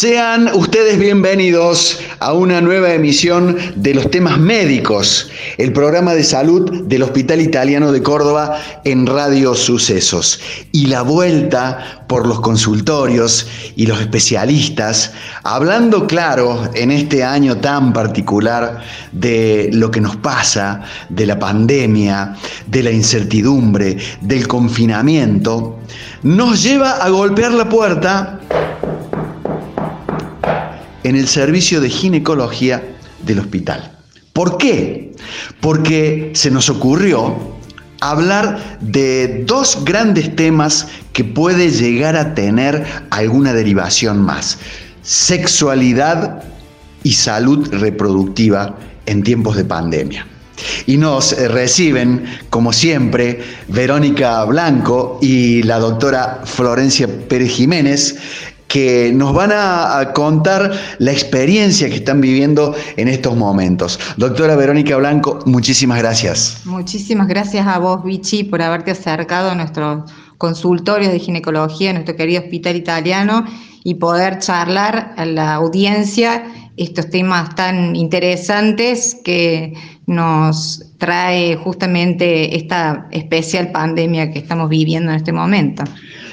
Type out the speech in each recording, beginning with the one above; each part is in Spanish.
Sean ustedes bienvenidos a una nueva emisión de los temas médicos, el programa de salud del Hospital Italiano de Córdoba en Radio Sucesos. Y la vuelta por los consultorios y los especialistas, hablando claro en este año tan particular de lo que nos pasa, de la pandemia, de la incertidumbre, del confinamiento, nos lleva a golpear la puerta en el servicio de ginecología del hospital. ¿Por qué? Porque se nos ocurrió hablar de dos grandes temas que puede llegar a tener alguna derivación más. Sexualidad y salud reproductiva en tiempos de pandemia. Y nos reciben, como siempre, Verónica Blanco y la doctora Florencia Pérez Jiménez, que nos van a, contar la experiencia que están viviendo en estos momentos. Doctora Verónica Blanco, muchísimas gracias. Muchísimas gracias a vos, Vichy, por haberte acercado a nuestros consultorios de ginecología, a nuestro querido hospital italiano, y poder charlar a la audiencia estos temas tan interesantes que nos trae justamente esta especial pandemia que estamos viviendo en este momento.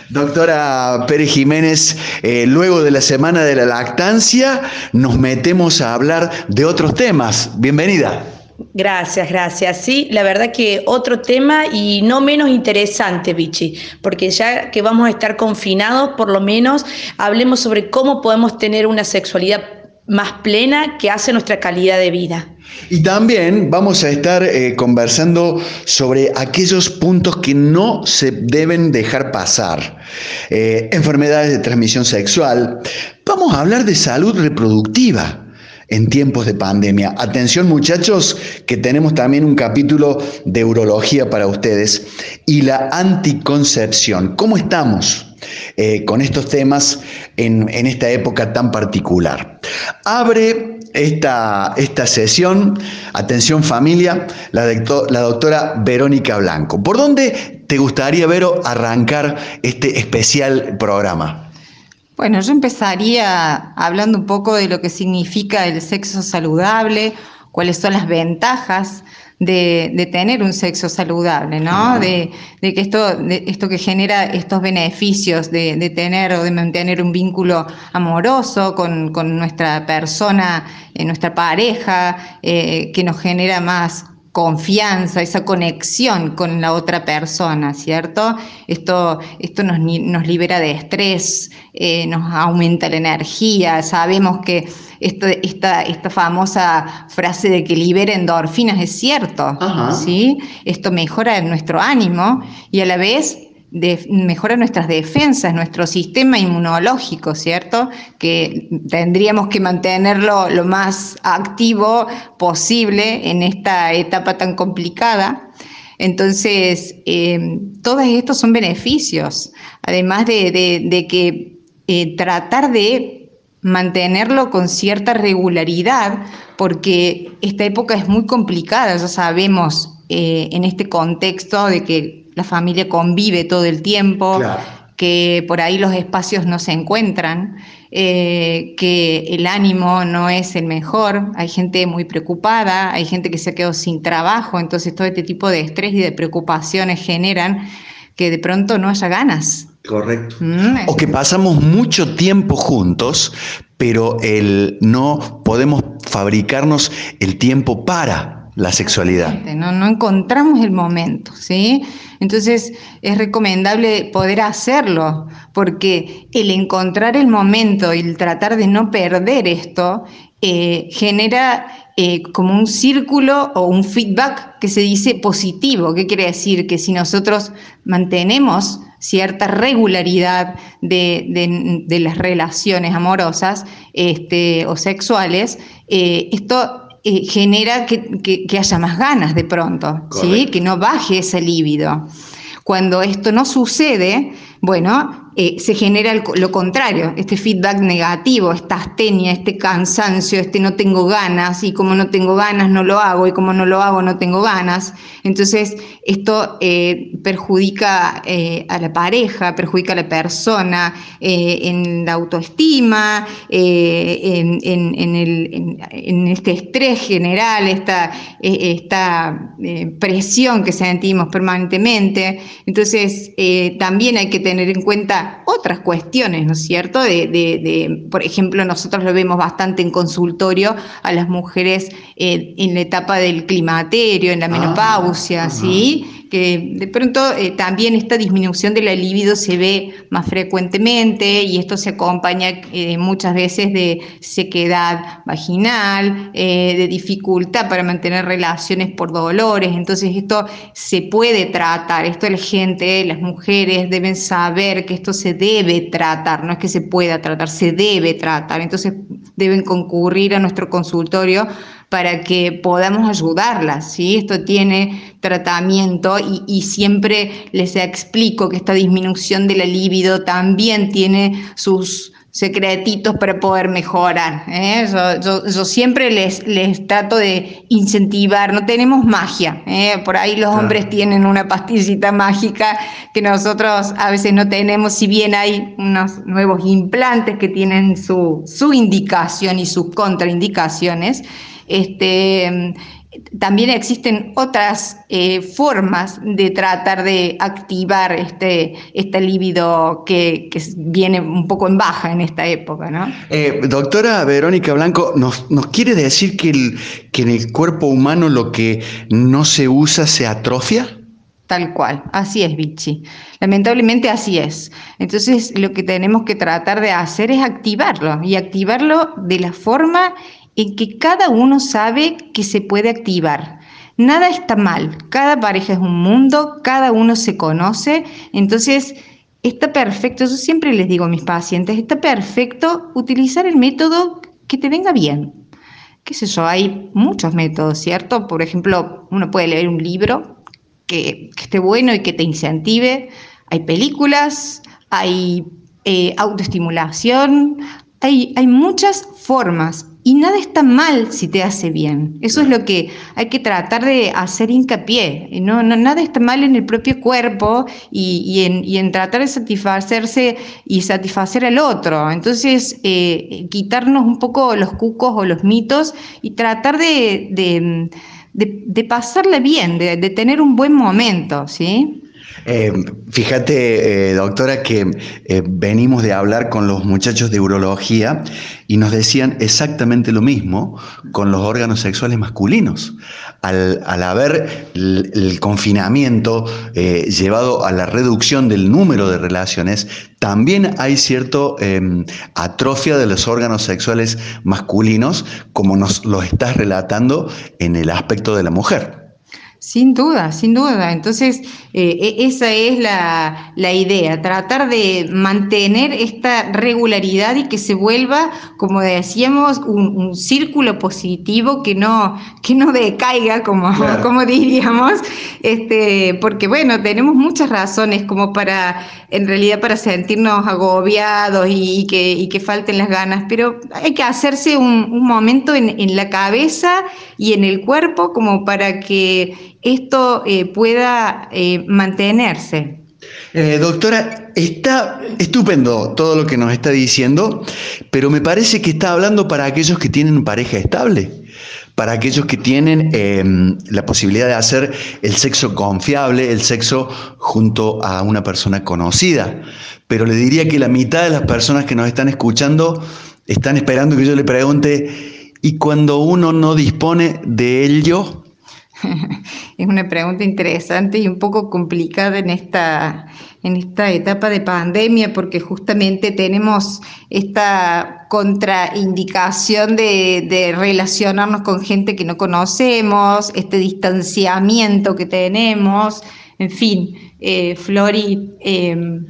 Doctora Pérez Jiménez, eh, luego de la semana de la lactancia nos metemos a hablar de otros temas. Bienvenida. Gracias, gracias. Sí, la verdad que otro tema y no menos interesante, Vichy, porque ya que vamos a estar confinados, por lo menos hablemos sobre cómo podemos tener una sexualidad más plena que hace nuestra calidad de vida. Y también vamos a estar eh, conversando sobre aquellos puntos que no se deben dejar pasar. Eh, enfermedades de transmisión sexual. Vamos a hablar de salud reproductiva en tiempos de pandemia. Atención muchachos, que tenemos también un capítulo de urología para ustedes. Y la anticoncepción. ¿Cómo estamos? Eh, con estos temas en, esta época tan particular. Abre esta, esta sesión, atención familia, la, doctora Verónica Blanco. ¿Por dónde te gustaría, Vero, arrancar este especial programa? Bueno, yo empezaría hablando un poco de lo que significa el sexo saludable, cuáles son las ventajas de, tener un sexo saludable, ¿no? De, que esto, de esto que genera estos beneficios de, tener o de mantener un vínculo amoroso con, nuestra persona, eh, nuestra pareja, eh, que nos genera más confianza, esa conexión con la otra persona, ¿cierto? Esto, esto nos, nos libera de estrés, eh, nos aumenta la energía, sabemos que esta, esta famosa frase de que libera endorfinas es cierto, ¿sí? Esto mejora nuestro ánimo y a la vez mejora nuestras defensas, nuestro sistema inmunológico, ¿cierto? Que tendríamos que mantenerlo lo más activo posible en esta etapa tan complicada. Entonces, eh, todos estos son beneficios, además de, que eh, tratar de mantenerlo con cierta regularidad, porque esta época es muy complicada, ya sabemos eh, en este contexto de que la familia convive todo el tiempo, que por ahí los espacios no se encuentran, eh, que el ánimo no es el mejor, hay gente muy preocupada, hay gente que se ha quedado sin trabajo, entonces todo este tipo de estrés y de preocupaciones generan que de pronto no haya ganas. Correcto. Mm, o que pasamos mucho tiempo juntos, pero el, no podemos fabricarnos el tiempo para la sexualidad. No, no encontramos el momento, ¿sí? Entonces es recomendable poder hacerlo, porque el encontrar el momento y el tratar de no perder esto eh, genera eh, como un círculo o un feedback que se dice positivo. ¿Qué quiere decir? Que si nosotros mantenemos cierta regularidad de, las relaciones amorosas este, o sexuales, eh, esto eh, genera que, haya más ganas de pronto, ¿sí? que no baje ese líbido. Cuando esto no sucede, bueno, eh, se genera lo contrario, este feedback negativo, esta astenia, este cansancio, este no tengo ganas y como no tengo ganas no lo hago y como no lo hago no tengo ganas. Entonces esto eh, perjudica eh, a la pareja, perjudica a la persona en la autoestima, en, en, este estrés general, esta, esta presión que sentimos permanentemente. Entonces también hay que tener en cuenta otras cuestiones, ¿no es cierto? De, por ejemplo, nosotros lo vemos bastante en consultorio a las mujeres eh, en la etapa del climaterio, en la ah, menopausia, ¿sí? Que de pronto eh, también esta disminución de la libido se ve más frecuentemente y esto se acompaña eh, muchas veces de sequedad vaginal, eh, de dificultad para mantener relaciones por dolores. Entonces esto se puede tratar, esto la gente, las mujeres deben saber que esto se debe tratar, no es que se pueda tratar, se debe tratar. Entonces deben concurrir a nuestro consultorio para que podamos ayudarlas. ¿sí? Esto tiene tratamiento y, siempre les explico que esta disminución de la libido también tiene sus secretitos para poder mejorar. ¿eh? Yo, siempre les, les trato de incentivar, no tenemos magia, ¿eh? por ahí los hombres tienen una pastillita mágica que nosotros a veces no tenemos, si bien hay unos nuevos implantes que tienen su, su indicación y sus contraindicaciones. Este, también existen otras eh, formas de tratar de activar este, este líbido que, viene un poco en baja en esta época, ¿no? Eh, doctora Verónica Blanco, ¿nos, quiere decir que, que en el cuerpo humano lo que no se usa se atrofia? Tal cual, así es, Vichy. Lamentablemente así es. Entonces lo que tenemos que tratar de hacer es activarlo y activarlo de la forma en que cada uno sabe que se puede activar. Nada está mal, cada pareja es un mundo, cada uno se conoce, entonces está perfecto, yo siempre les digo a mis pacientes, está perfecto utilizar el método que te venga bien. ¿Qué sé yo? Hay muchos métodos, ¿cierto? Por ejemplo, uno puede leer un libro que, esté bueno y que te incentive. Hay películas, hay eh, autoestimulación, hay, hay muchas formas y nada está mal si te hace bien. Eso es lo que hay que tratar de hacer hincapié. No, no nada está mal en el propio cuerpo y, en, tratar de satisfacerse y satisfacer al otro. Entonces, eh, quitarnos un poco los cucos o los mitos y tratar de, de, pasarle bien, de tener un buen momento, ¿sí? Eh, fíjate, eh, doctora, que eh, venimos de hablar con los muchachos de urología y nos decían exactamente lo mismo con los órganos sexuales masculinos. Al, haber el, confinamiento llevado a la reducción del número de relaciones, también hay cierto em, atrofia de los órganos sexuales masculinos, como nos lo estás relatando en el aspecto de la mujer. Sin duda, sin duda. Entonces, eh, e, esa es la, idea, tratar de mantener esta regularidad y que se vuelva, como decíamos, un, círculo positivo que no, que no decaiga, como, como diríamos, este, porque bueno, tenemos muchas razones como para, en realidad, para sentirnos agobiados y, que, que falten las ganas, pero hay que hacerse un, momento en, en la cabeza y en el cuerpo como para que esto eh, pueda eh, mantenerse. Eh, doctora, está estupendo todo lo que nos está diciendo, pero me parece que está hablando para aquellos que tienen pareja estable, para aquellos que tienen em, la posibilidad de hacer el sexo confiable, el sexo junto a una persona conocida. Pero le diría que la mitad de las personas que nos están escuchando están esperando que yo le pregunte, ¿y cuando uno no dispone de ello? es una pregunta interesante y un poco complicada en esta, en esta etapa de pandemia porque justamente tenemos esta contraindicación de, de, relacionarnos con gente que no conocemos, este distanciamiento que tenemos, en fin, eh, Flori. Em,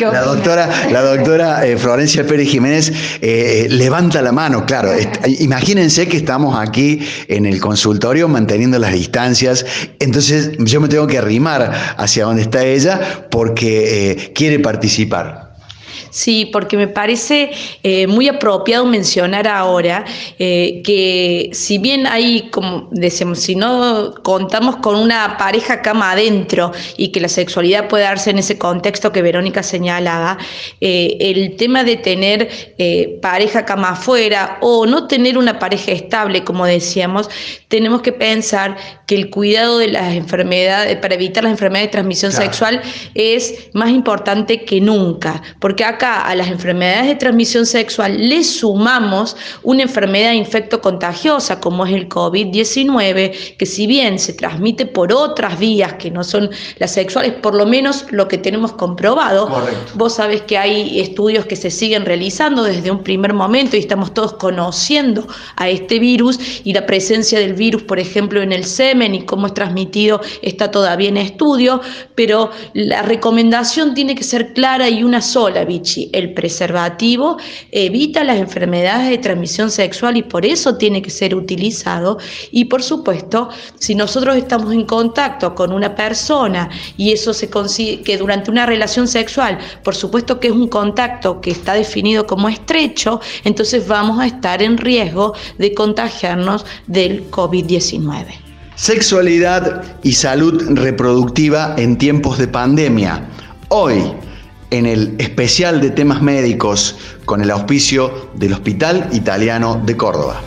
la doctora, la doctora eh, Florencia Pérez Jiménez eh, levanta la mano, claro. imagínense que estamos aquí en el consultorio manteniendo las distancias, entonces yo me tengo que arrimar hacia donde está ella porque quiere participar. Sí, porque me parece eh, muy apropiado mencionar ahora eh, que si bien hay, como decíamos, si no contamos con una pareja cama adentro y que la sexualidad puede darse en ese contexto que Verónica señalaba, eh, el tema de tener pareja cama afuera o no tener una pareja estable, como decíamos, tenemos que pensar que el cuidado de las enfermedades, para evitar las enfermedades de transmisión sexual, es más importante que nunca, porque acá a las enfermedades de transmisión sexual le sumamos una enfermedad infecto-contagiosa como es el COVID-19, que si bien se transmite por otras vías que no son las sexuales, por lo menos lo que tenemos comprobado, vos sabés que hay estudios que se siguen realizando desde un primer momento y estamos todos conociendo a este virus y la presencia del virus, por ejemplo, en el semen y cómo es transmitido está todavía en estudio, pero la recomendación tiene que ser clara y una sola, Vichy. El preservativo evita las enfermedades de transmisión sexual y por eso tiene que ser utilizado. Y por supuesto, si nosotros estamos en contacto con una persona y eso se consigue que durante una relación sexual, por supuesto que es un contacto que está definido como estrecho, entonces vamos a estar en riesgo de contagiarnos del COVID-19. Sexualidad y salud reproductiva en tiempos de pandemia. Hoy, en el especial de temas médicos con el auspicio del Hospital Italiano de Córdoba.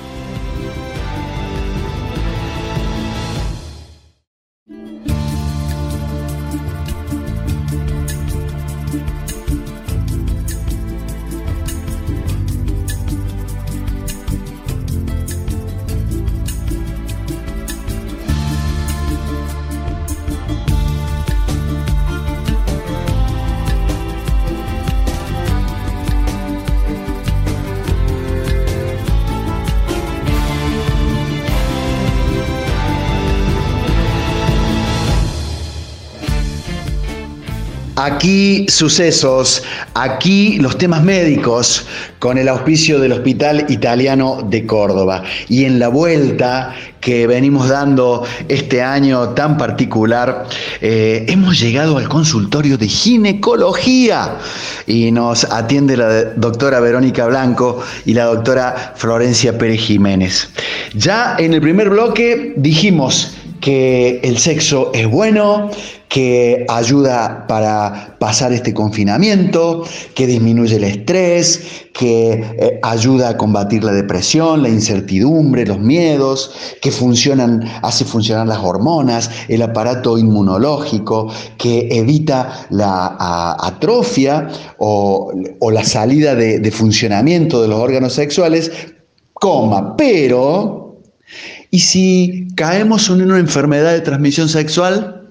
Aquí sucesos, aquí los temas médicos con el auspicio del Hospital Italiano de Córdoba. Y en la vuelta que venimos dando este año tan particular, eh, hemos llegado al consultorio de ginecología y nos atiende la doctora Verónica Blanco y la doctora Florencia Pérez Jiménez. Ya en el primer bloque dijimos que el sexo es bueno, que ayuda para pasar este confinamiento, que disminuye el estrés, que eh, ayuda a combatir la depresión, la incertidumbre, los miedos, que funcionan, hace funcionar las hormonas, el aparato inmunológico, que evita la atrofia o, la salida de, de funcionamiento de los órganos sexuales, coma, pero ¿y si caemos en una enfermedad de transmisión sexual?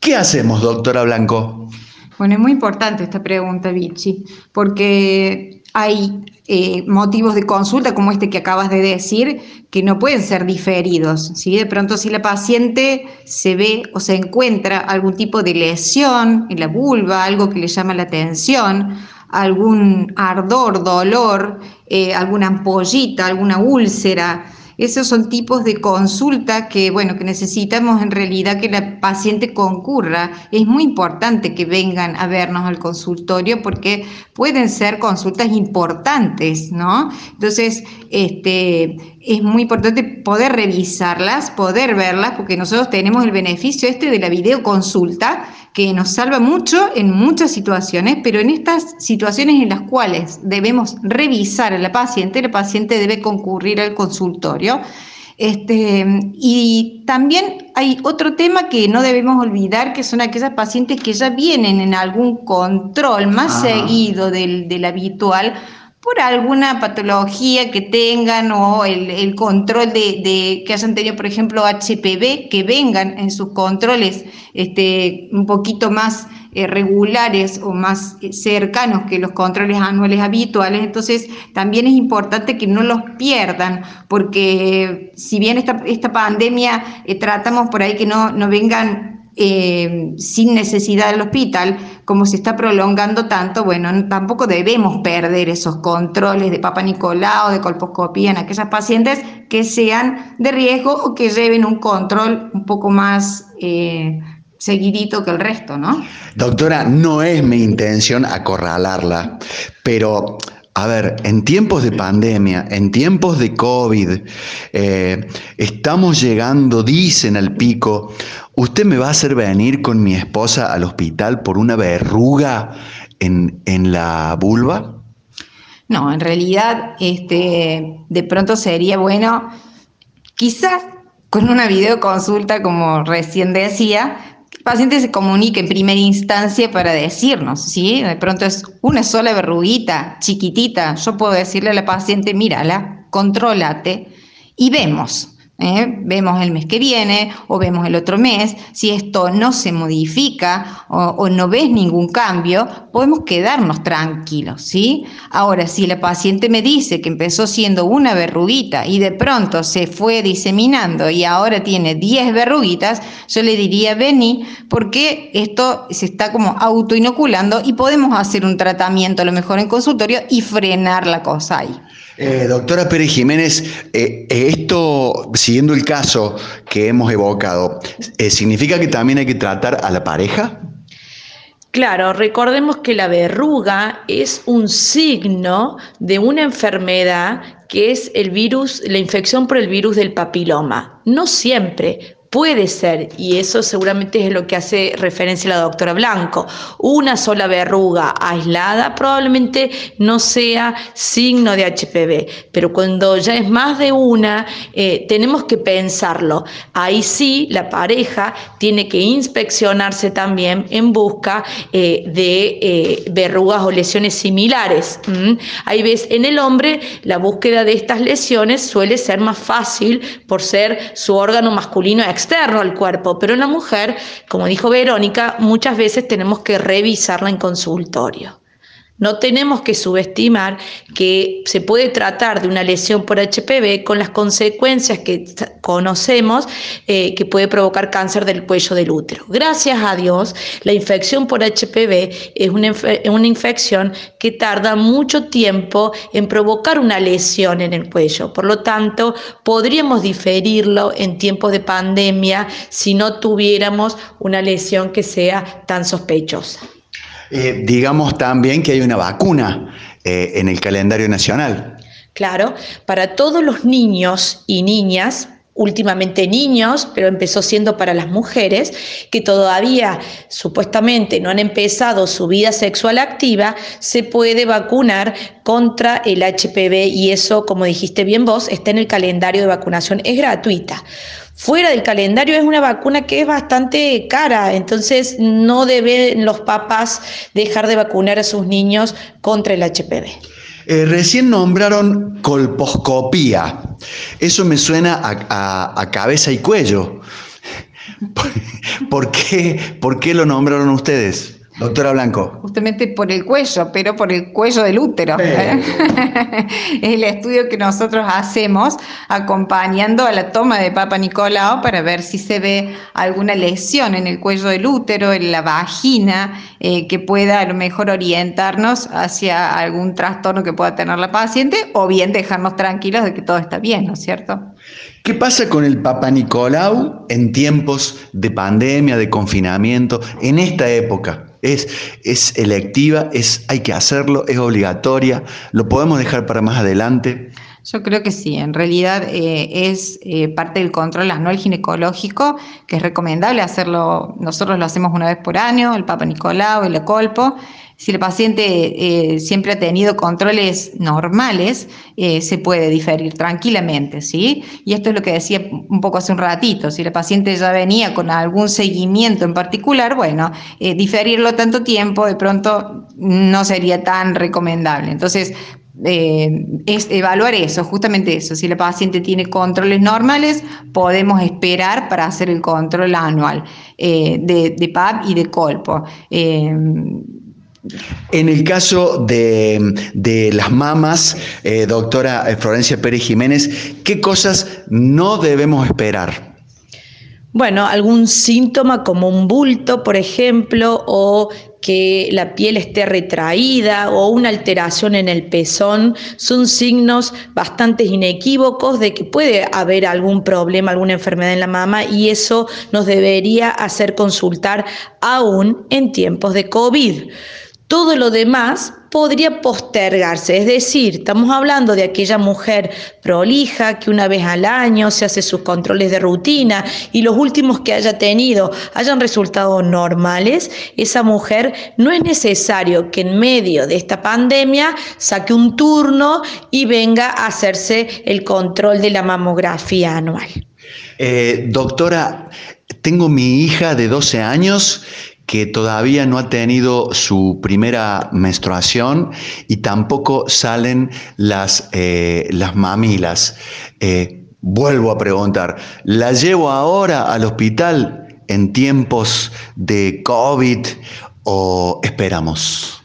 ¿Qué hacemos, doctora Blanco? Bueno, es muy importante esta pregunta, Vichy, porque hay eh, motivos de consulta como este que acabas de decir que no pueden ser diferidos. ¿sí? De pronto, si la paciente se ve o se encuentra algún tipo de lesión en la vulva, algo que le llama la atención, algún ardor, dolor, eh, alguna ampollita, alguna úlcera, esos son tipos de consulta que, bueno, que necesitamos en realidad que la paciente concurra. Es muy importante que vengan a vernos al consultorio porque pueden ser consultas importantes, ¿no? Entonces, este, es muy importante poder revisarlas, poder verlas, porque nosotros tenemos el beneficio este de la videoconsulta, que nos salva mucho en muchas situaciones, pero en estas situaciones en las cuales debemos revisar a la paciente, la paciente debe concurrir al consultorio. Este, y también hay otro tema que no debemos olvidar, que son aquellas pacientes que ya vienen en algún control más seguido del, del habitual por alguna patología que tengan o el, control de, que hayan tenido, por ejemplo, HPV, que vengan en sus controles este, un poquito más eh, regulares o más eh, cercanos que los controles anuales habituales. Entonces, también es importante que no los pierdan, porque si bien esta, esta pandemia eh, tratamos por ahí que no, no vengan sin necesidad del hospital, como se está prolongando tanto, bueno, tampoco debemos perder esos controles de Papa Nicolau, de colposcopía en aquellas pacientes que sean de riesgo o que lleven un control un poco más, eh, seguidito que el resto, ¿no? Doctora, no es mi intención acorralarla, pero a ver, en tiempos de pandemia, en tiempos de COVID, eh, estamos llegando, dicen al pico, ¿usted me va a hacer venir con mi esposa al hospital por una verruga en, en la vulva? No, en realidad, este, de pronto sería bueno, quizás con una videoconsulta, como recién decía, paciente se comunique en primera instancia para decirnos, ¿sí? De pronto es una sola verruguita, chiquitita. Yo puedo decirle a la paciente, mírala, contrólate y vemos. ¿Eh? Vemos el mes que viene o vemos el otro mes. Si esto no se modifica o, no ves ningún cambio, podemos quedarnos tranquilos, ¿sí? Ahora, si la paciente me dice que empezó siendo una verruguita y de pronto se fue diseminando y ahora tiene 10 verruguitas, yo le diría, vení, porque esto se está como autoinoculando y podemos hacer un tratamiento a lo mejor en consultorio y frenar la cosa ahí. Eh, doctora Pérez Jiménez, eh, eh, esto, siguiendo el caso que hemos evocado, ¿significa que también hay que tratar a la pareja? Claro, recordemos que la verruga es un signo de una enfermedad que es el virus, la infección por el virus del papiloma. No siempre, Puede ser, y eso seguramente es lo que hace referencia la doctora Blanco, una sola verruga aislada probablemente no sea signo de HPV, pero cuando ya es más de una, eh, tenemos que pensarlo. Ahí sí, la pareja tiene que inspeccionarse también en busca eh, de eh, verrugas o lesiones similares. Ahí ves, en el hombre la búsqueda de estas lesiones suele ser más fácil por ser su órgano masculino externo al cuerpo, pero en la mujer, como dijo Verónica, muchas veces tenemos que revisarla en consultorio. No tenemos que subestimar que se puede tratar de una lesión por HPV con las consecuencias que conocemos eh, que puede provocar cáncer del cuello del útero. Gracias a Dios, la infección por HPV es una, una infección que tarda mucho tiempo en provocar una lesión en el cuello. Por lo tanto, podríamos diferirlo en tiempos de pandemia si no tuviéramos una lesión que sea tan sospechosa. Eh, digamos también que hay una vacuna eh, en el calendario nacional. Claro, para todos los niños y niñas, últimamente niños, pero empezó siendo para las mujeres, que todavía supuestamente no han empezado su vida sexual activa, se puede vacunar contra el HPV y eso, como dijiste bien vos, está en el calendario de vacunación, es gratuita fuera del calendario es una vacuna que es bastante cara, entonces no deben los papás dejar de vacunar a sus niños contra el HPV. Eh, recién nombraron colposcopía. Eso me suena a, cabeza y cuello. ¿Por qué, ¿Por qué lo nombraron ustedes? Doctora Blanco. Justamente por el cuello, pero por el cuello del útero. ¿eh? es el estudio que nosotros hacemos acompañando a la toma de Papa Nicolau para ver si se ve alguna lesión en el cuello del útero, en la vagina, eh, que pueda a lo mejor orientarnos hacia algún trastorno que pueda tener la paciente o bien dejarnos tranquilos de que todo está bien, ¿no es cierto? ¿Qué pasa con el Papa Nicolau en tiempos de pandemia, de confinamiento, en esta época? Es, es electiva, es, hay que hacerlo, es obligatoria, lo podemos dejar para más adelante. Yo creo que sí, en realidad eh, es eh, parte del control anual ginecológico, que es recomendable hacerlo, nosotros lo hacemos una vez por año, el Papa Nicolau, el Ecolpo. Si el paciente eh, siempre ha tenido controles normales, se puede diferir tranquilamente, ¿sí? Y esto es lo que decía un poco hace un ratito, si el paciente ya venía con algún seguimiento en particular, bueno, diferirlo tanto tiempo de pronto no sería tan recomendable. Entonces, eh, es evaluar eso, justamente eso. Si la paciente tiene controles normales, podemos esperar para hacer el control anual eh, de, PAP y de colpo. Eh, en el caso de, las mamas, doctora Florencia Pérez Jiménez, ¿qué cosas no debemos esperar? Bueno, algún síntoma como un bulto, por ejemplo, o que la piel esté retraída o una alteración en el pezón son signos bastante inequívocos de que puede haber algún problema, alguna enfermedad en la mama y eso nos debería hacer consultar aún en tiempos de COVID. Todo lo demás podría postergarse, es decir, estamos hablando de aquella mujer prolija que una vez al año se hace sus controles de rutina y los últimos que haya tenido hayan resultado normales, esa mujer no es necesario que en medio de esta pandemia saque un turno y venga a hacerse el control de la mamografía anual. Eh, doctora, tengo mi hija de 12 años que todavía no ha tenido su primera menstruación y tampoco salen las, eh, las mamilas. Eh, vuelvo a preguntar, ¿la llevo ahora al hospital en tiempos de COVID o esperamos?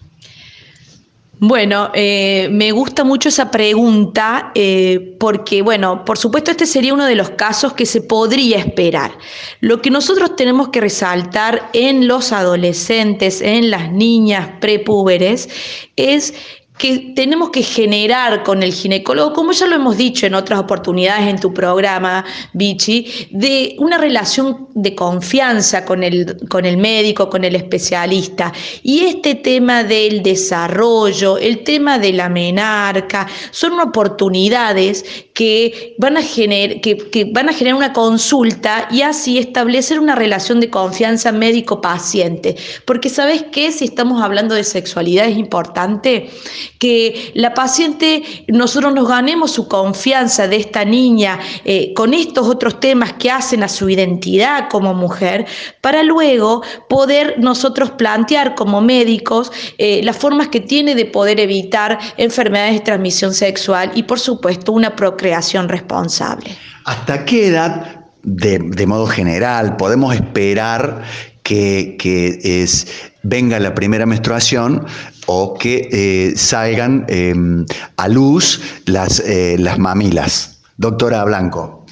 Bueno, eh, me gusta mucho esa pregunta eh, porque, bueno, por supuesto este sería uno de los casos que se podría esperar. Lo que nosotros tenemos que resaltar en los adolescentes, en las niñas prepúberes, es que tenemos que generar con el ginecólogo, como ya lo hemos dicho en otras oportunidades en tu programa, Vichy, de una relación de confianza con el, con el médico, con el especialista. Y este tema del desarrollo, el tema de la menarca, son oportunidades que van a, que, que van a generar una consulta y así establecer una relación de confianza médico-paciente. Porque sabes qué, si estamos hablando de sexualidad es importante que la paciente, nosotros nos ganemos su confianza de esta niña eh, con estos otros temas que hacen a su identidad como mujer, para luego poder nosotros plantear como médicos eh, las formas que tiene de poder evitar enfermedades de transmisión sexual y por supuesto una procreación responsable. ¿Hasta qué edad de, modo general, podemos esperar que, es, venga la primera menstruación o que eh, salgan em, a luz las, eh, las mamilas. Doctora Blanco.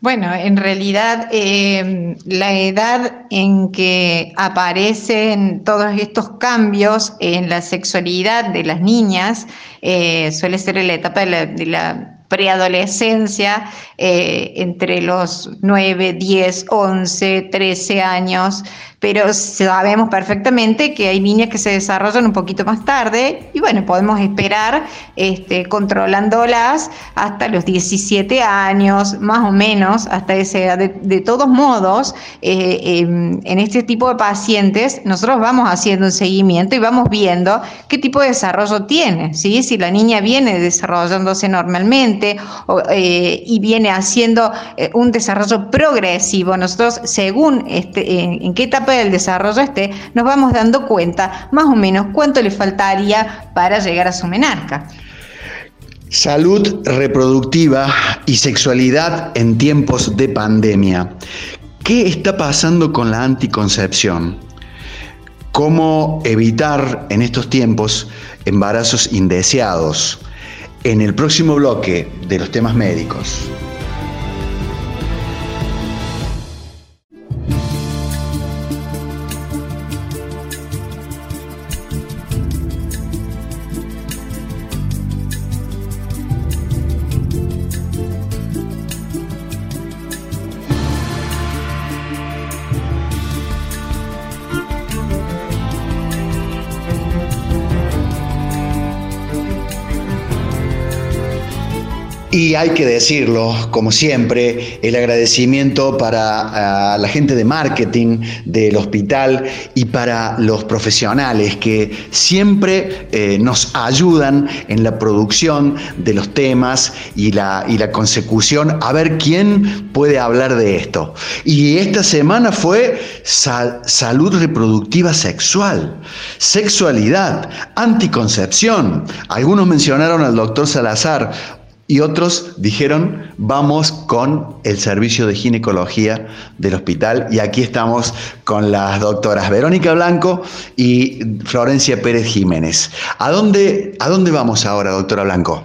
Bueno, en realidad em, la edad en que aparecen todos estos cambios en la sexualidad de las niñas eh, suele ser en la etapa de la preadolescencia, entre los 9, 10, 11, 13 años, pero sabemos perfectamente que hay niñas que se desarrollan un poquito más tarde y bueno, podemos esperar este, controlándolas hasta los 17 años, más o menos, hasta esa edad. De, todos modos, eh, em, en este tipo de pacientes, nosotros vamos haciendo un seguimiento y vamos viendo qué tipo de desarrollo tiene, ¿sí? si la niña viene desarrollándose normalmente eh, y viene haciendo eh, un desarrollo progresivo. Nosotros, según este, en qué etapa del desarrollo esté, nos vamos dando cuenta más o menos cuánto le faltaría para llegar a su menarca. Salud reproductiva y sexualidad en tiempos de pandemia. ¿Qué está pasando con la anticoncepción? ¿Cómo evitar en estos tiempos embarazos indeseados? En el próximo bloque de los temas médicos. Y hay que decirlo, como siempre, el agradecimiento para ah, la gente de marketing del hospital y para los profesionales que siempre eh, nos ayudan en la producción de los temas y la, y la consecución a ver quién puede hablar de esto. Y esta semana fue salud reproductiva sexual, sexualidad, anticoncepción. Algunos mencionaron al doctor Salazar, y otros dijeron, vamos con el servicio de ginecología del hospital. Y aquí estamos con las doctoras Verónica Blanco y Florencia Pérez Jiménez. ¿A dónde, a dónde vamos ahora, doctora Blanco?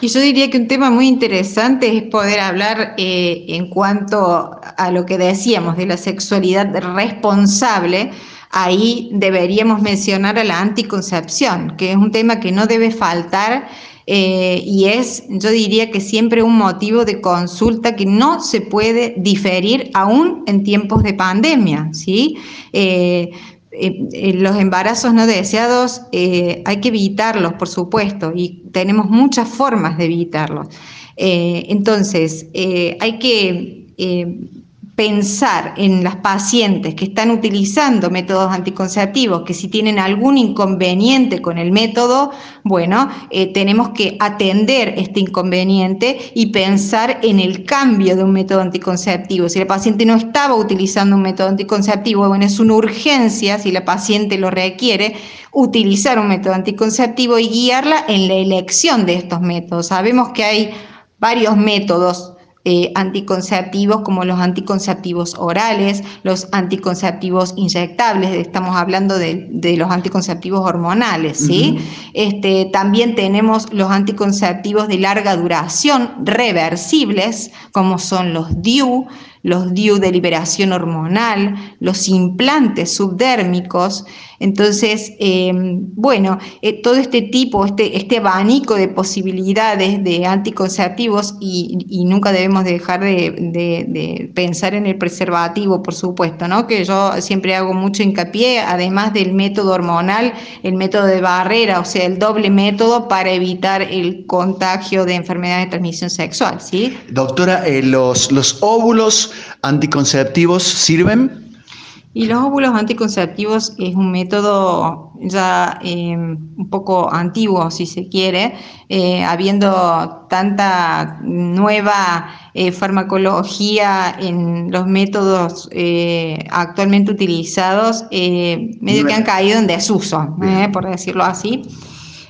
Y yo diría que un tema muy interesante es poder hablar eh, en cuanto a lo que decíamos de la sexualidad responsable ahí deberíamos mencionar a la anticoncepción, que es un tema que no debe faltar eh, y es, yo diría que siempre un motivo de consulta que no se puede diferir aún en tiempos de pandemia, ¿sí? Eh, eh, los embarazos no deseados hay que evitarlos, por supuesto, y tenemos muchas formas de evitarlos. entonces, hay que pensar en las pacientes que están utilizando métodos anticonceptivos, que si tienen algún inconveniente con el método, bueno, eh, tenemos que atender este inconveniente y pensar en el cambio de un método anticonceptivo. Si la paciente no estaba utilizando un método anticonceptivo, bueno, es una urgencia, si la paciente lo requiere, utilizar un método anticonceptivo y guiarla en la elección de estos métodos. Sabemos que hay varios métodos eh, anticonceptivos como los anticonceptivos orales, los anticonceptivos inyectables, estamos hablando de, los anticonceptivos hormonales, ¿sí? este, también tenemos los anticonceptivos de larga duración reversibles, como son los DIU, los DIU de liberación hormonal, los implantes subdérmicos. Entonces, em, bueno, eh, todo este tipo, este, este abanico de posibilidades de anticonceptivos y, nunca debemos dejar de, pensar en el preservativo, por supuesto, ¿no? que yo siempre hago mucho hincapié, además del método hormonal, el método de barrera, o sea, el doble método para evitar el contagio de enfermedades de transmisión sexual. ¿sí? Doctora, eh, los, los óvulos anticonceptivos sirven? Y los óvulos anticonceptivos es un método ya em, un poco antiguo, si se quiere, eh, habiendo tanta nueva eh, farmacología en los métodos eh, actualmente utilizados, medio que han caído en desuso, por decirlo así.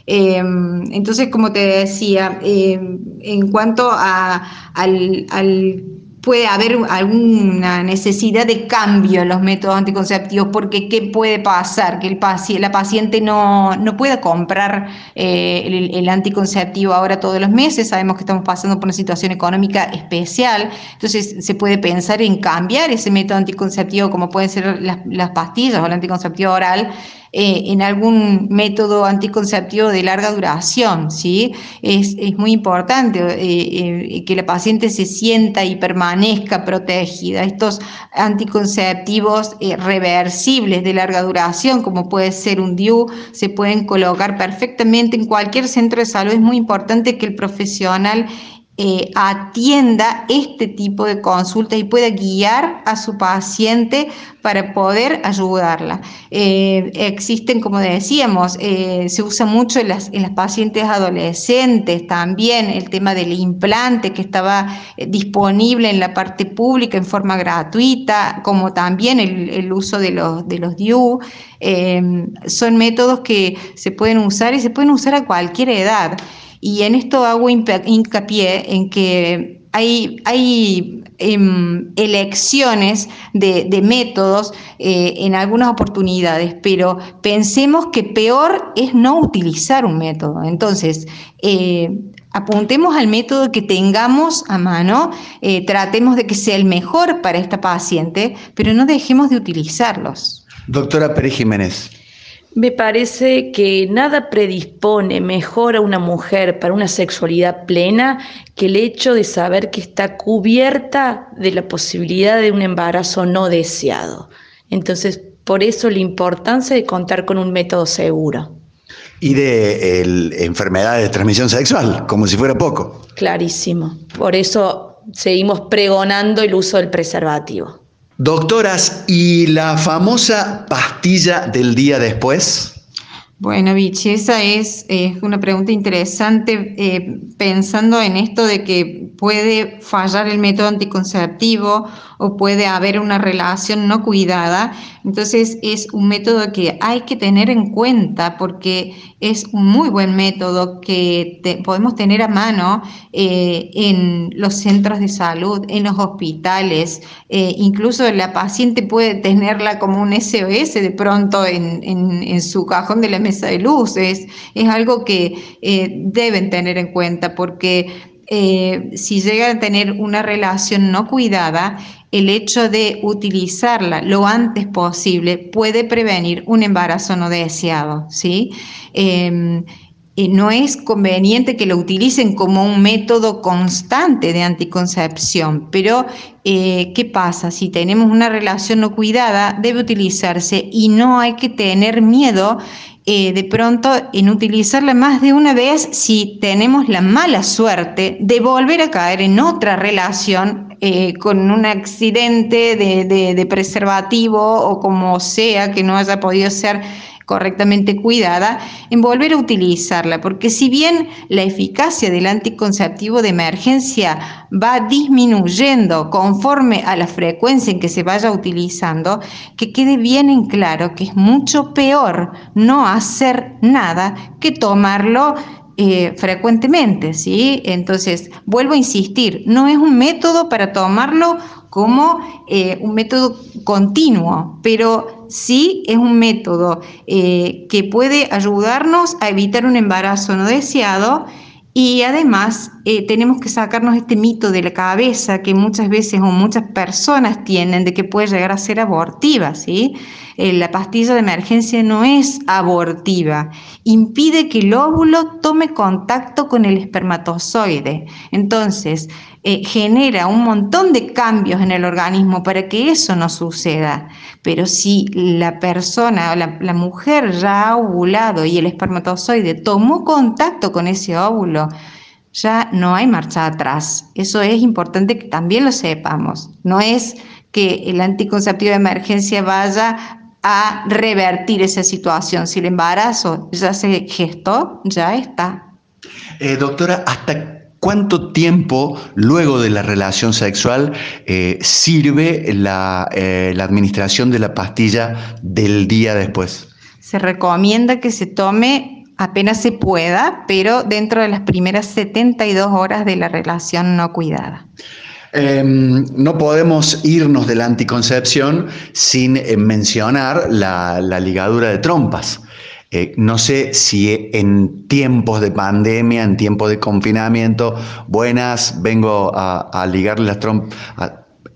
Em, entonces, como te decía, em, en cuanto a, al puede haber alguna necesidad de cambio en los métodos anticonceptivos, porque ¿qué puede pasar? Que la paciente no, no pueda comprar eh, el, anticonceptivo ahora todos los meses, sabemos que estamos pasando por una situación económica especial, entonces se puede pensar en cambiar ese método anticonceptivo, como pueden ser las pastillas o el anticonceptivo oral, eh, en algún método anticonceptivo de larga duración, ¿sí? Es, muy importante eh, eh, que la paciente se sienta y permanezca protegida. Estos anticonceptivos reversibles de larga duración, como puede ser un DIU, se pueden colocar perfectamente en cualquier centro de salud. Es muy importante que el profesional eh, atienda este tipo de consulta y pueda guiar a su paciente para poder ayudarla. Eh, existen, como decíamos, eh, se usa mucho en las, pacientes adolescentes también el tema del implante que estaba disponible en la parte pública en forma gratuita, como también el, uso de los, de los DIU. son métodos que se pueden usar y se pueden usar a cualquier edad. Y en esto hago hincapié en que hay, hay em, elecciones de, métodos eh, en algunas oportunidades, pero pensemos que peor es no utilizar un método. Entonces, eh, apuntemos al método que tengamos a mano, eh, tratemos de que sea el mejor para esta paciente, pero no dejemos de utilizarlos. Doctora Pérez Jiménez. Me parece que nada predispone mejor a una mujer para una sexualidad plena que el hecho de saber que está cubierta de la posibilidad de un embarazo no deseado. Entonces, por eso la importancia de contar con un método seguro. Y de enfermedades de transmisión sexual, como si fuera poco. Clarísimo. Por eso seguimos pregonando el uso del preservativo. Doctoras, ¿y la famosa pastilla del día después? Bueno, Vichy, esa es, una pregunta interesante eh, pensando en esto de que puede fallar el método anticonceptivo o puede haber una relación no cuidada. Entonces es un método que hay que tener en cuenta porque es un muy buen método que podemos tener a mano eh, en los centros de salud, en los hospitales. Eh, incluso la paciente puede tenerla como un SOS de pronto en, en, su cajón de la mesa de luz. Es, algo que eh, deben tener en cuenta porque si llegan a tener una relación no cuidada, el hecho de utilizarla lo antes posible puede prevenir un embarazo no deseado, ¿sí? Em, no es conveniente que lo utilicen como un método constante de anticoncepción, pero eh, ¿qué pasa? Si tenemos una relación no cuidada, debe utilizarse y no hay que tener miedo eh, de pronto en utilizarla más de una vez si tenemos la mala suerte de volver a caer en otra relación eh, con un accidente de, de preservativo o como sea que no haya podido ser correctamente cuidada, en volver a utilizarla, porque si bien la eficacia del anticonceptivo de emergencia va disminuyendo conforme a la frecuencia en que se vaya utilizando, que quede bien en claro que es mucho peor no hacer nada que tomarlo eh, frecuentemente, ¿sí? Entonces, vuelvo a insistir, no es un método para tomarlo como eh, un método continuo, pero sí es un método eh, que puede ayudarnos a evitar un embarazo no deseado y además tenemos que sacarnos este mito de la cabeza que muchas veces o muchas personas tienen de que puede llegar a ser abortiva, ¿sí? Eh, la pastilla de emergencia no es abortiva, impide que el óvulo tome contacto con el espermatozoide. Entonces, eh, genera un montón de cambios en el organismo para que eso no suceda. Pero si la persona la, la mujer ya ha ovulado y el espermatozoide tomó contacto con ese óvulo, ya no hay marcha atrás. Eso es importante que también lo sepamos. No es que el anticonceptivo de emergencia vaya a revertir esa situación. Si el embarazo ya se gestó, ya está. Eh, doctora, ¿hasta cuánto tiempo luego de la relación sexual eh, sirve la, eh, la administración de la pastilla del día después? Se recomienda que se tome apenas se pueda, pero dentro de las primeras 72 horas de la relación no cuidada. Em, no podemos irnos de la anticoncepción sin eh, mencionar la, ligadura de trompas. Eh, no sé si en tiempos de pandemia, en tiempos de confinamiento, buenas, vengo a, ligarle las trompas.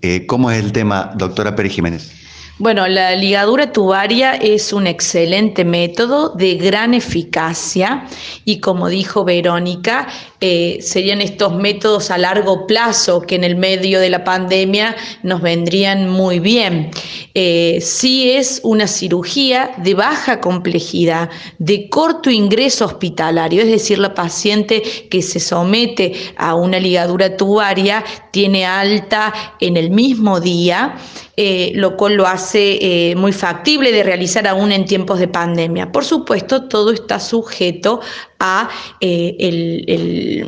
Eh, ¿Cómo es el tema, doctora Pérez Jiménez? Bueno, la ligadura tubaria es un excelente método de gran eficacia y como dijo Verónica, eh, serían estos métodos a largo plazo que en el medio de la pandemia nos vendrían muy bien. Eh, sí es una cirugía de baja complejidad, de corto ingreso hospitalario, es decir, la paciente que se somete a una ligadura tubaria tiene alta en el mismo día eh, lo cual lo hace eh, muy factible de realizar aún en tiempos de pandemia. Por supuesto, todo está sujeto a eh,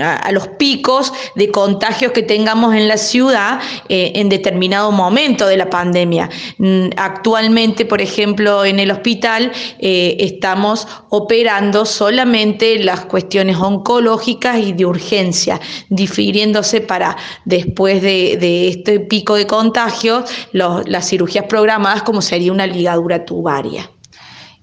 a, los picos de contagios que tengamos en la ciudad eh, en determinado momento de la pandemia. Mm, actualmente, por ejemplo, en el hospital eh, estamos operando solamente las cuestiones oncológicas y de urgencia, difiriéndose para después de, este pico de contagios las cirugías programadas como sería una ligadura tubaria.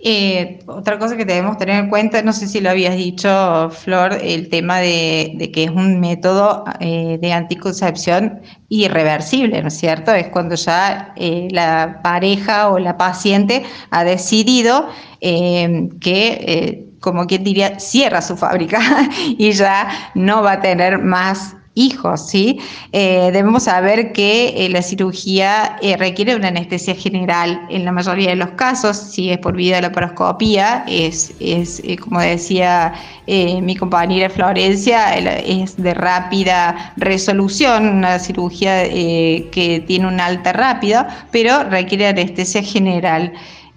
Eh, otra cosa que debemos tener en cuenta, no sé si lo habías dicho, Flor, el tema de, que es un método eh, de anticoncepción irreversible, ¿no es cierto? Es cuando ya eh, la pareja o la paciente ha decidido que, como quien diría, cierra su fábrica y ya no va a tener más hijos, ¿sí? Eh, debemos saber que eh, la cirugía eh, requiere una anestesia general en la mayoría de los casos, si es por vía de la paroscopía, es, es como decía mi compañera Florencia, es de rápida resolución, una cirugía que tiene una alta rápida, pero requiere anestesia general.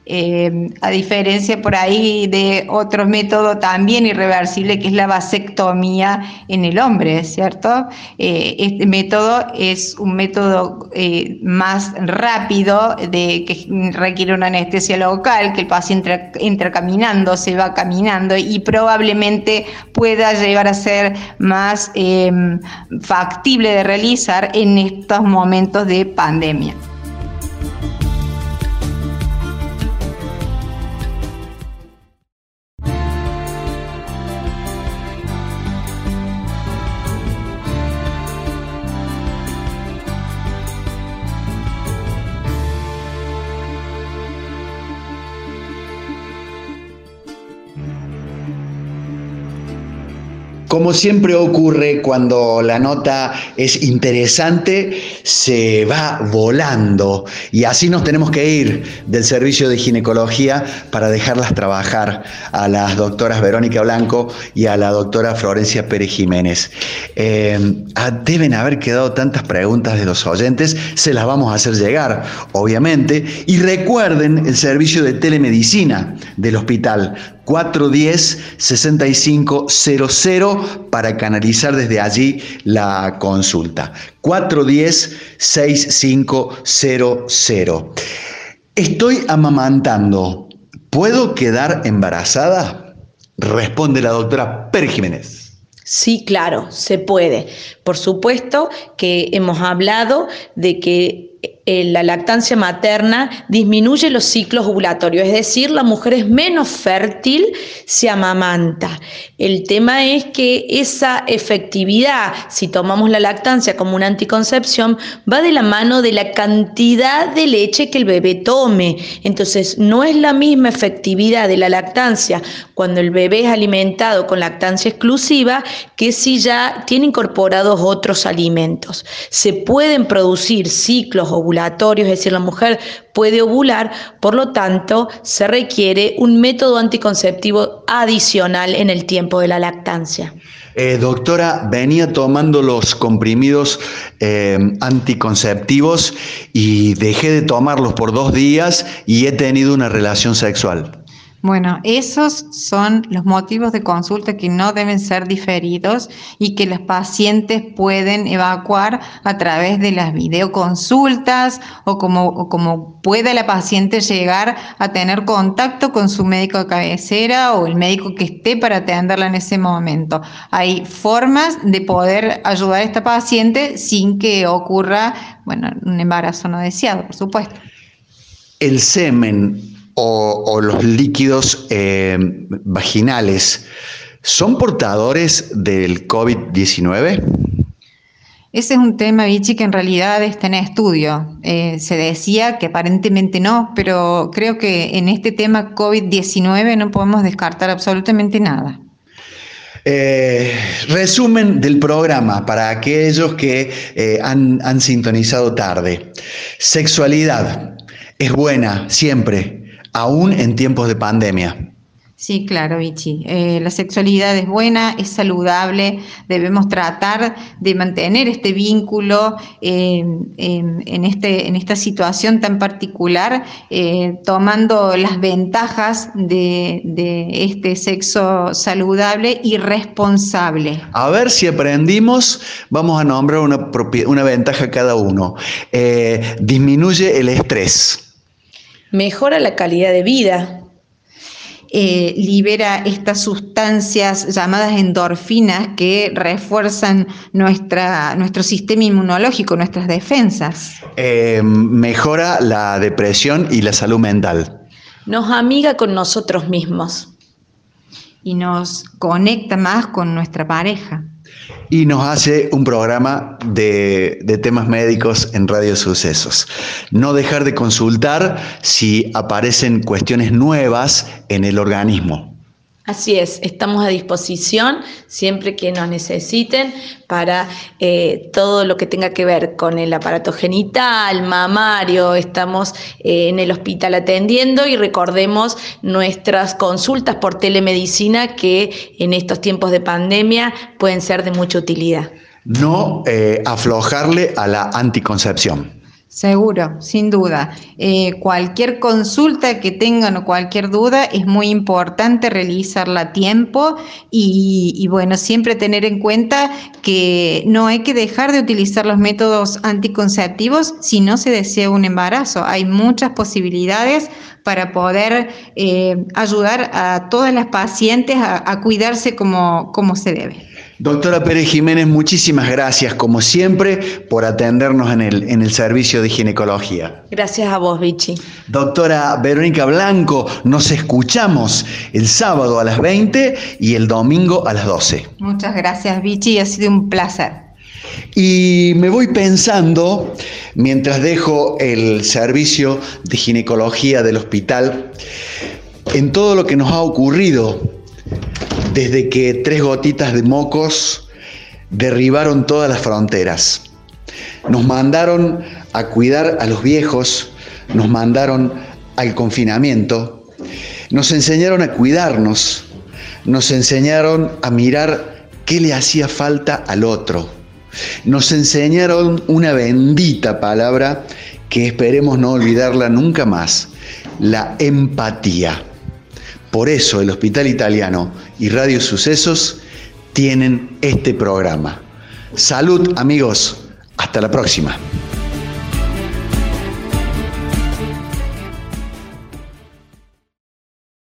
Eh, a diferencia por ahí de otro método también irreversible que es la vasectomía en el hombre, ¿cierto? Eh, este método es un método eh, más rápido de que requiere una anestesia local, que el paciente entra, caminando, se va caminando y probablemente pueda llegar a ser más factible de realizar en estos momentos de pandemia. Como siempre ocurre cuando la nota es interesante, se va volando y así nos tenemos que ir del servicio de ginecología para dejarlas trabajar a las doctoras Verónica Blanco y a la doctora Florencia Pérez Jiménez. Eh, ah, deben haber quedado tantas preguntas de los oyentes, se las vamos a hacer llegar, obviamente, y recuerden el servicio de telemedicina del hospital 410-6500 para canalizar desde allí la consulta. 410-6500. Estoy amamantando. ¿Puedo quedar embarazada? Responde la doctora Pérez Jiménez. Sí, claro, se puede. Por supuesto que hemos hablado de que la lactancia materna disminuye los ciclos ovulatorios, es decir, la mujer es menos fértil, se amamanta. El tema es que esa efectividad, si tomamos la lactancia como una anticoncepción, va de la mano de la cantidad de leche que el bebé tome. Entonces, no es la misma efectividad de la lactancia cuando el bebé es alimentado con lactancia exclusiva que si ya tiene incorporados otros alimentos. Se pueden producir ciclos ovulatorios es decir, la mujer puede ovular, por lo tanto, se requiere un método anticonceptivo adicional en el tiempo de la lactancia. Eh, doctora, venía tomando los comprimidos eh, anticonceptivos y dejé de tomarlos por dos días y he tenido una relación sexual. Bueno, esos son los motivos de consulta que no deben ser diferidos y que los pacientes pueden evacuar a través de las videoconsultas o como, como pueda la paciente llegar a tener contacto con su médico de cabecera o el médico que esté para atenderla en ese momento. Hay formas de poder ayudar a esta paciente sin que ocurra, bueno, un embarazo no deseado, por supuesto. El semen o, los líquidos eh, vaginales son portadores del COVID-19? Ese es un tema, Vichy, que en realidad está en estudio. Eh, se decía que aparentemente no, pero creo que en este tema COVID-19 no podemos descartar absolutamente nada. Eh, resumen del programa para aquellos que han sintonizado tarde. Sexualidad es buena siempre, aún en tiempos de pandemia. Sí, claro, Vichy. Eh, la sexualidad es buena, es saludable, debemos tratar de mantener este vínculo eh, en, este, en esta situación tan particular, eh, tomando las ventajas de, este sexo saludable y responsable. A ver si aprendimos, vamos a nombrar una, una ventaja cada uno. disminuye el estrés mejora la calidad de vida. Eh, libera estas sustancias llamadas endorfinas que refuerzan nuestra, nuestro sistema inmunológico, nuestras defensas. Eh, mejora la depresión y la salud mental. Nos amiga con nosotros mismos. Y nos conecta más con nuestra pareja y nos hace un programa de, temas médicos en Radio Sucesos. No dejar de consultar si aparecen cuestiones nuevas en el organismo. Así es, estamos a disposición siempre que nos necesiten para eh, todo lo que tenga que ver con el aparato genital, mamario, estamos eh, en el hospital atendiendo y recordemos nuestras consultas por telemedicina que en estos tiempos de pandemia pueden ser de mucha utilidad. No eh, aflojarle a la anticoncepción. Seguro, sin duda. Eh, cualquier consulta que tengan o cualquier duda es muy importante realizarla a tiempo y, bueno, siempre tener en cuenta que no hay que dejar de utilizar los métodos anticonceptivos si no se desea un embarazo. Hay muchas posibilidades para poder eh, ayudar a todas las pacientes a, cuidarse como, como se debe. Doctora Pérez Jiménez, muchísimas gracias, como siempre, por atendernos en el, en el servicio de ginecología. Gracias a vos, Vichy. Doctora Verónica Blanco, nos escuchamos el sábado a las 20 y el domingo a las 12. Muchas gracias, Vichy, ha sido un placer. Y me voy pensando, mientras dejo el servicio de ginecología del hospital, en todo lo que nos ha ocurrido desde que tres gotitas de mocos derribaron todas las fronteras. Nos mandaron a cuidar a los viejos, nos mandaron al confinamiento, nos enseñaron a cuidarnos, nos enseñaron a mirar qué le hacía falta al otro, nos enseñaron una bendita palabra que esperemos no olvidarla nunca más, la empatía. Por eso el Hospital Italiano y Radio Sucesos tienen este programa. Salud amigos, hasta la próxima.